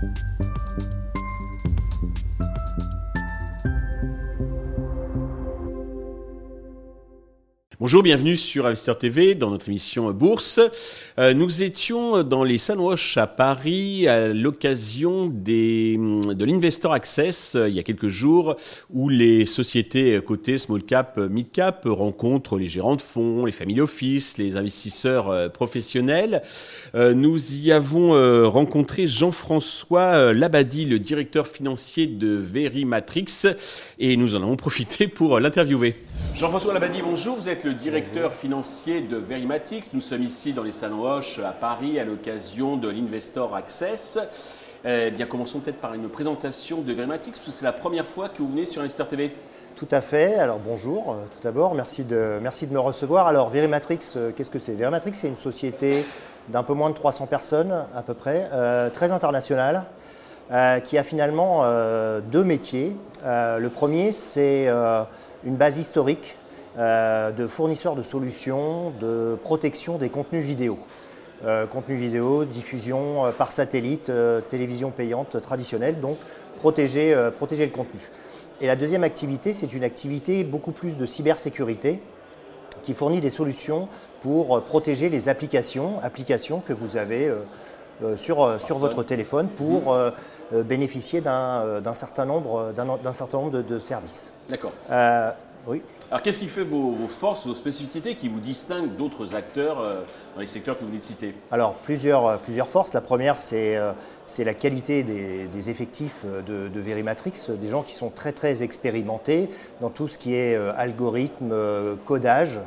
Thank you. Bonjour, bienvenue sur Investor TV dans notre émission Bourse. Euh, nous étions dans les Sunwash à Paris à l'occasion des, de l'Investor Access euh, il y a quelques jours où les sociétés cotées small cap, mid cap rencontrent les gérants de fonds, les family office, les investisseurs euh, professionnels. nous y avons rencontré Jean-François Labadie, le directeur financier de Verimatrix et nous en avons profité pour l'interviewer. Jean-François Labadie, bonjour. Vous êtes le directeur financier de Verimatix. Nous sommes ici dans les Salons Hoche à Paris à l'occasion de l'Investor Access. Eh bien, commençons peut-être par une présentation de parce que c'est la première fois que vous venez sur Investor TV. Tout à fait. Alors bonjour, euh, tout d'abord, merci de, merci de me recevoir. Alors Verimatrix, euh, qu'est-ce que c'est? Verimatrix, c'est une société d'un peu moins de 300 personnes à peu près, euh, très internationale, qui a finalement deux métiers. le premier, c'est une base historique euh, de fournisseurs de solutions de protection des contenus vidéo. Euh, contenus vidéo, diffusion euh, par satellite, télévision payante traditionnelle, donc protéger, protéger le contenu. Et la deuxième activité, c'est une activité beaucoup plus de cybersécurité qui fournit des solutions pour protéger les applications, applications que vous avez sur, sur votre téléphone pour bénéficier d'un certain nombre, d'un certain nombre de, de services. D'accord. oui. Alors qu'est-ce qui fait vos, forces, vos spécificités qui vous distinguent d'autres acteurs euh, dans les secteurs que vous venez de citer? Alors plusieurs, euh, plusieurs forces. La première, c'est euh, la qualité des, effectifs de, de, Verimatrix, des gens qui sont très très expérimentés dans tout ce qui est algorithme, codage.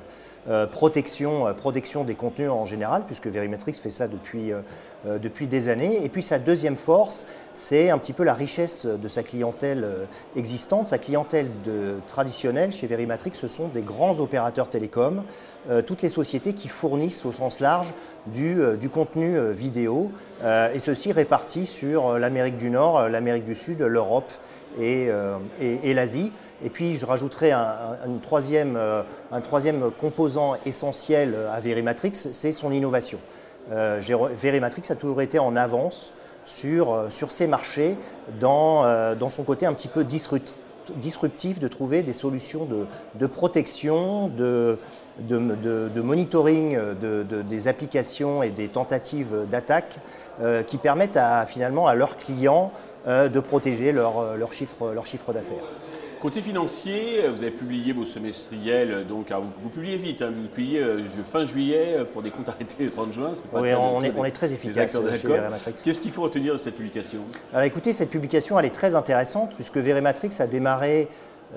Euh, protection, euh, protection des contenus en général, puisque Verimatrix fait ça depuis, euh, depuis des années. Et puis sa deuxième force, c'est un petit peu la richesse de sa clientèle existante. Sa clientèle de, traditionnelle chez Verimatrix, ce sont des grands opérateurs télécoms, toutes les sociétés qui fournissent au sens large du, du contenu vidéo, et ceci répartis sur l'Amérique du Nord, l'Amérique du Sud, l'Europe et, et l'Asie. Et puis je rajouterai un, troisième, euh, un troisième composant essentiel à Verimatrix, c'est son innovation. Euh, Verimatrix a toujours été en avance sur, euh, ces marchés dans, dans son côté un petit peu disruptif, de trouver des solutions de, protection, de, monitoring des applications et des tentatives d'attaque qui permettent finalement à leurs clients de protéger leur, chiffre, leur chiffre d'affaires. Côté financier, vous avez publié vos semestriels, donc vous, publiez vite, hein, vous publiez euh, fin juillet euh, pour des comptes arrêtés le 30 juin. oui, on, est, on, est, très efficace chez Verimatrix. Qu'est-ce qu'il faut retenir de cette publication? Alors écoutez, cette publication elle est très intéressante puisque Verimatrix a démarré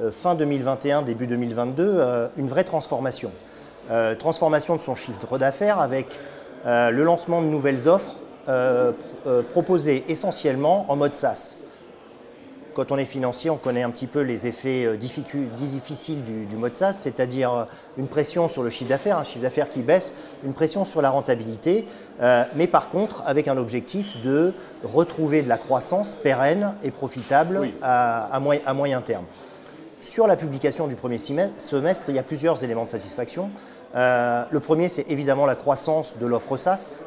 euh, fin 2021, début 2022, une vraie transformation. transformation de son chiffre d'affaires avec le lancement de nouvelles offres proposées essentiellement en mode SaaS. Quand on est financier, on connaît un petit peu les effets euh, difficiles du, mode SaaS, c'est-à-dire euh, une pression sur le chiffre d'affaires, un chiffre d'affaires qui baisse, une pression sur la rentabilité, euh, mais par contre avec un objectif de retrouver de la croissance pérenne et profitable à, moyen terme. Sur la publication du premier semestre, il y a plusieurs éléments de satisfaction. le premier, c'est évidemment la croissance de l'offre SaaS.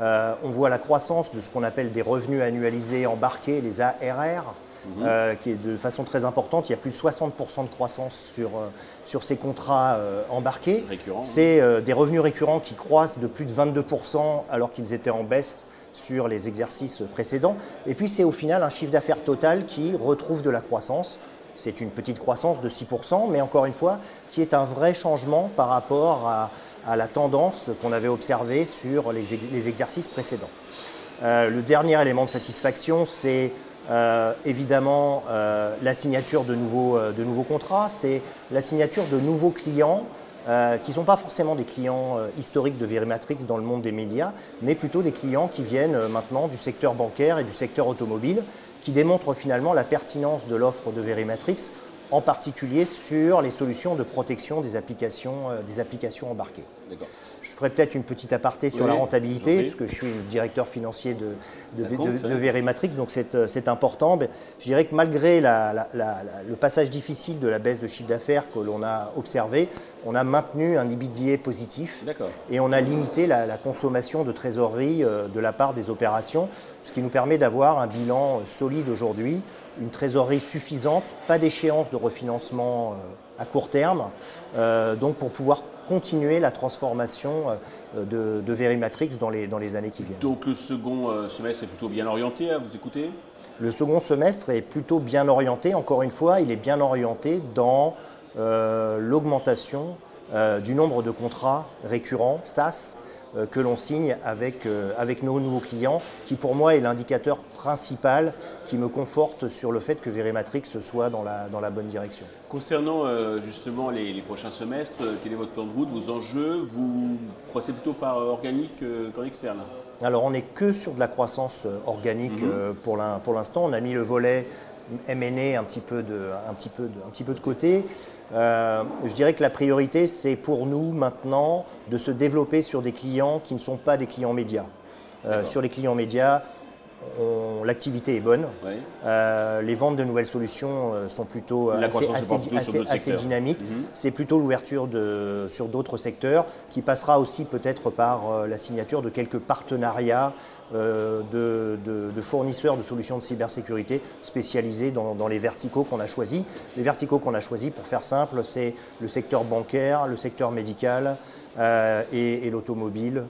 on voit la croissance de ce qu'on appelle des revenus annualisés embarqués, les ARR, Euh, qui est de façon très importante. Il y a plus de 60% de croissance sur, euh, sur ces contrats euh, embarqués. C'est des revenus récurrents qui croissent de plus de 22% alors qu'ils étaient en baisse sur les exercices précédents. Et puis c'est au final un chiffre d'affaires total qui retrouve de la croissance. C'est une petite croissance de 6%, mais encore une fois, qui est un vrai changement par rapport à, à la tendance qu'on avait observée sur les, les exercices précédents. le dernier élément de satisfaction, c'est euh, évidemment, euh, la signature de nouveaux, euh, de nouveaux contrats, c'est la signature de nouveaux clients qui ne sont pas forcément des clients historiques de Verimatrix dans le monde des médias, mais plutôt des clients qui viennent maintenant du secteur bancaire et du secteur automobile, qui démontrent finalement la pertinence de l'offre de Verimatrix, en particulier sur les solutions de protection des applications, des applications embarquées. Je ferai peut-être une petite aparté sur la rentabilité, puisque je suis le directeur financier de, de, Verimatrix, donc c'est important. Mais je dirais que malgré le passage difficile de la baisse de chiffre d'affaires que l'on a observé, on a maintenu un EBITDA positif et on a limité la, consommation de trésorerie euh, de la part des opérations, ce qui nous permet d'avoir un bilan solide aujourd'hui, une trésorerie suffisante, pas d'échéance de refinancement euh, à court terme, euh, donc pour pouvoir continuer la transformation de, de Verimatrix dans les, dans les années qui viennent. Donc le second semestre est plutôt bien orienté, à vous écouter? Le second semestre est plutôt bien orienté, encore une fois, il est bien orienté dans euh, l'augmentation euh, du nombre de contrats récurrents, SaaS, euh, que l'on signe avec, avec nos nouveaux clients, qui pour moi est l'indicateur principal qui me conforte sur le fait que Verimatrix soit dans la, dans la bonne direction. Concernant justement les, prochains semestres, quel est votre plan de route, vos enjeux? Vous croissez plutôt par organique qu'en externe? Alors on n'est que sur de la croissance organique mhm. pour l'instant. On a mis le volet M&A un petit peu de, un petit peu de, un petit peu de côté. Euh, je dirais que la priorité, c'est pour nous maintenant de se développer sur des clients qui ne sont pas des clients médias. Euh, sur les clients médias, l'activité est bonne. Euh, les ventes de nouvelles solutions euh, sont plutôt assez, dynamiques. Mhm. C'est plutôt l'ouverture sur d'autres secteurs qui passera aussi peut-être par euh, la signature de quelques partenariats de, fournisseurs de solutions de cybersécurité spécialisés dans, les verticaux qu'on a choisis. Les verticaux qu'on a choisis, pour faire simple, c'est le secteur bancaire, le secteur médical et, l'automobile,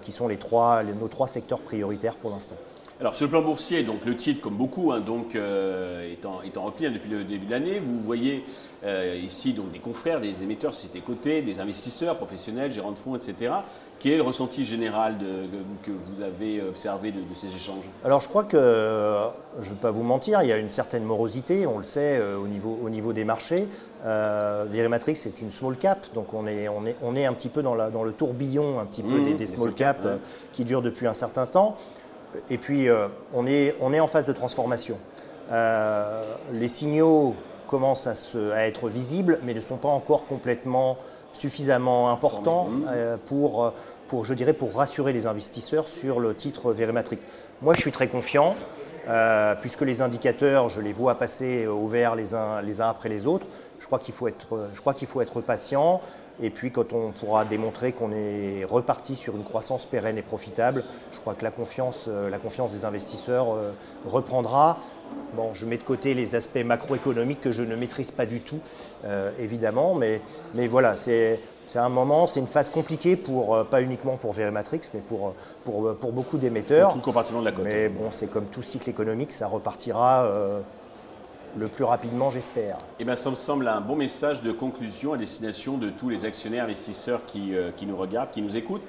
qui sont les trois, nos trois secteurs prioritaires pour l'instant. Alors sur le plan boursier, donc le titre, comme beaucoup, hein, donc, euh, est, en, repli hein, depuis le début de l'année. Vous voyez euh, ici donc, des confrères, des émetteurs, sociétés cotées, des investisseurs professionnels, gérants de fonds, etc. Quel est le ressenti général que vous avez observé de, ces échanges? Alors je crois que, je ne vais pas vous mentir, il y a une certaine morosité, on le sait, euh, au, niveau, au niveau des marchés. Euh, Verimatrix est une small cap, donc on est, on est, on est un petit peu dans, la, dans le tourbillon un petit peu mmh, des, small caps qui durent depuis un certain temps. Et puis, euh, on, est, on est en phase de transformation. Euh, les signaux commencent à, être visibles, mais ne sont pas encore complètement suffisamment importants euh, pour, pour, je dirais, pour rassurer les investisseurs sur le titre Verimatrix. Moi, je suis très confiant, puisque les indicateurs, je les vois passer au vert les uns, les uns après les autres. Je crois qu'il faut, faut être patient. Et puis quand on pourra démontrer qu'on est reparti sur une croissance pérenne et profitable, je crois que la confiance, euh, la confiance des investisseurs euh, reprendra. Bon, je mets de côté les aspects macroéconomiques que je ne maîtrise pas du tout, euh, évidemment, mais, mais voilà, c'est un moment, c'est une phase compliquée pour pas uniquement pour Verimatrix, mais pour, pour, pour beaucoup d'émetteurs. Tout le compartiment de la côte. Mais bon, c'est comme tout cycle économique, ça repartira le plus rapidement, j'espère. Eh bien, ça me semble un bon message de conclusion à destination de tous les actionnaires, investisseurs qui, euh, qui nous regardent, qui nous écoutent.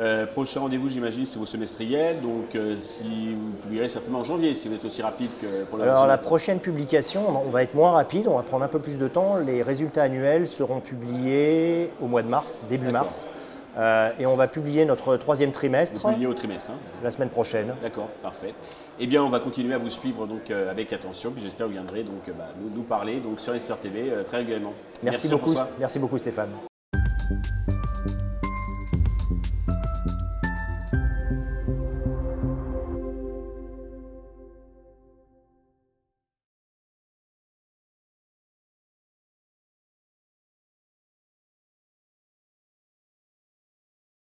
Euh, prochain rendez-vous, j'imagine, c'est vos semestriels. Donc, euh, si vous publierez certainement en janvier, si vous êtes aussi rapide que pour la Alors, la prochaine publication, on va être moins rapide, on va prendre un peu plus de temps. Les résultats annuels seront publiés au mois de mars, début mars. Euh, et on va publier notre troisième trimestre. Publier au trimestre. Hein. La semaine prochaine. D'accord, parfait. Eh bien, on va continuer à vous suivre donc euh, avec attention. Puis j'espère que vous viendrez donc euh, bah, nous, parler donc sur les TV très régulièrement. Merci, beaucoup. Merci beaucoup, Stéphane.